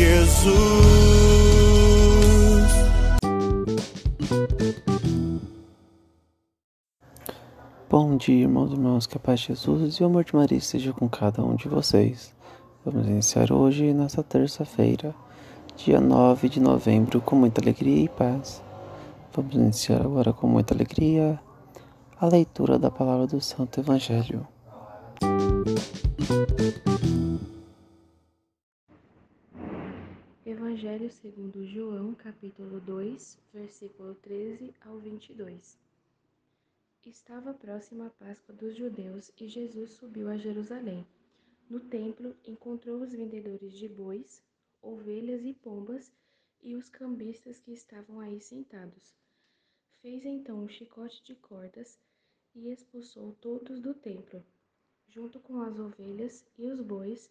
Jesus. Bom dia, irmãos e irmãs, que a paz de Jesus e o amor de Maria esteja com cada um de vocês. Vamos iniciar hoje, nesta terça-feira, dia 9 de novembro, com muita alegria e paz. Vamos iniciar agora com muita alegria a leitura da palavra do Santo Evangelho. Evangelho segundo João, capítulo 2, versículo 13 ao 22. Estava próxima a Páscoa dos judeus e Jesus subiu a Jerusalém. No templo, encontrou os vendedores de bois, ovelhas e pombas e os cambistas que estavam aí sentados. Fez então um chicote de cordas e expulsou todos do templo, junto com as ovelhas e os bois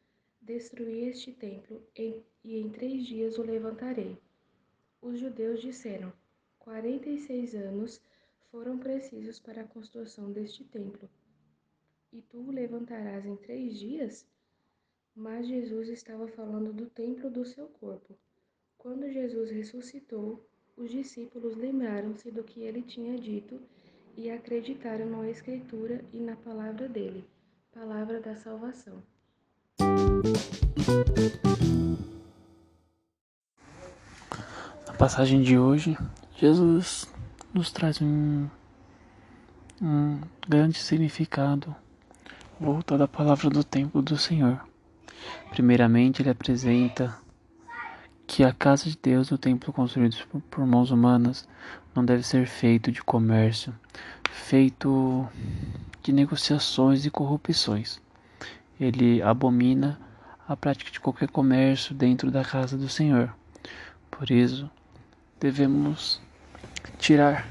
Destruí este templo e em três dias o levantarei. Os judeus disseram: Quarenta e seis anos foram precisos para a construção deste templo. E tu o levantarás em três dias? Mas Jesus estava falando do templo do seu corpo. Quando Jesus ressuscitou, os discípulos lembraram-se do que ele tinha dito e acreditaram na Escritura e na palavra dele, palavra da salvação. Na passagem de hoje, Jesus nos traz um, um grande significado voltado à palavra do templo do Senhor. Primeiramente, ele apresenta que a casa de Deus, o templo construído por, por mãos humanas, não deve ser feito de comércio, feito de negociações e corrupções. Ele abomina a prática de qualquer comércio dentro da casa do Senhor. Por isso, devemos tirar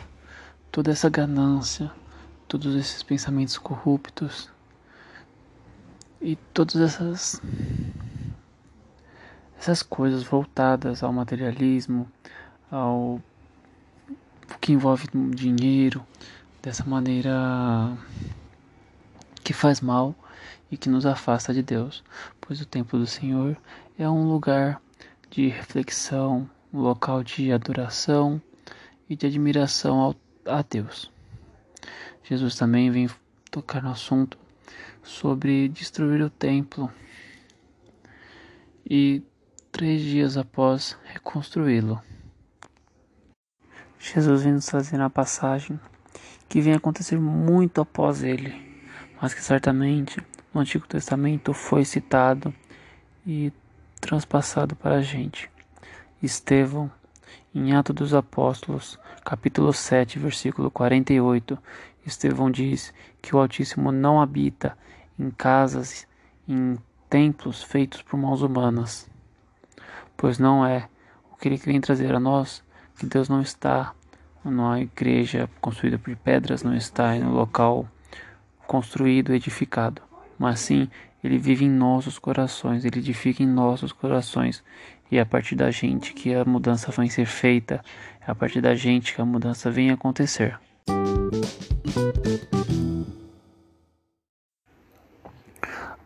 toda essa ganância, todos esses pensamentos corruptos e todas essas essas coisas voltadas ao materialismo, ao que envolve dinheiro, dessa maneira que faz mal e que nos afasta de Deus, pois o templo do Senhor é um lugar de reflexão, um local de adoração e de admiração ao, a Deus. Jesus também vem tocar no assunto sobre destruir o templo e três dias após reconstruí-lo. Jesus vem nos trazer na passagem que vem acontecer muito após ele, mas que certamente no Antigo Testamento foi citado e transpassado para a gente. Estevão, em Atos dos Apóstolos, capítulo 7, versículo 48, Estevão diz que o Altíssimo não habita em casas, em templos feitos por mãos humanas, pois não é o que ele vem trazer a nós, que Deus não está numa igreja construída por pedras, não está no local construído, edificado mas sim ele vive em nossos corações, ele edifica em nossos corações. E é a partir da gente que a mudança vai ser feita, é a partir da gente que a mudança vem acontecer.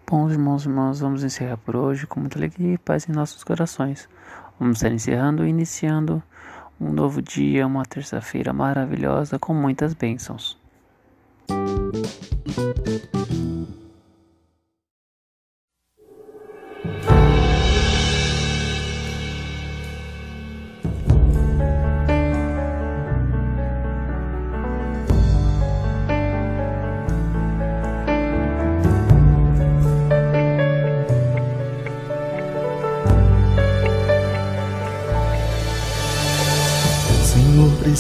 Bom, irmãos e irmãs, vamos encerrar por hoje com muita alegria e paz em nossos corações. Vamos estar encerrando e iniciando um novo dia, uma terça-feira maravilhosa com muitas bênçãos.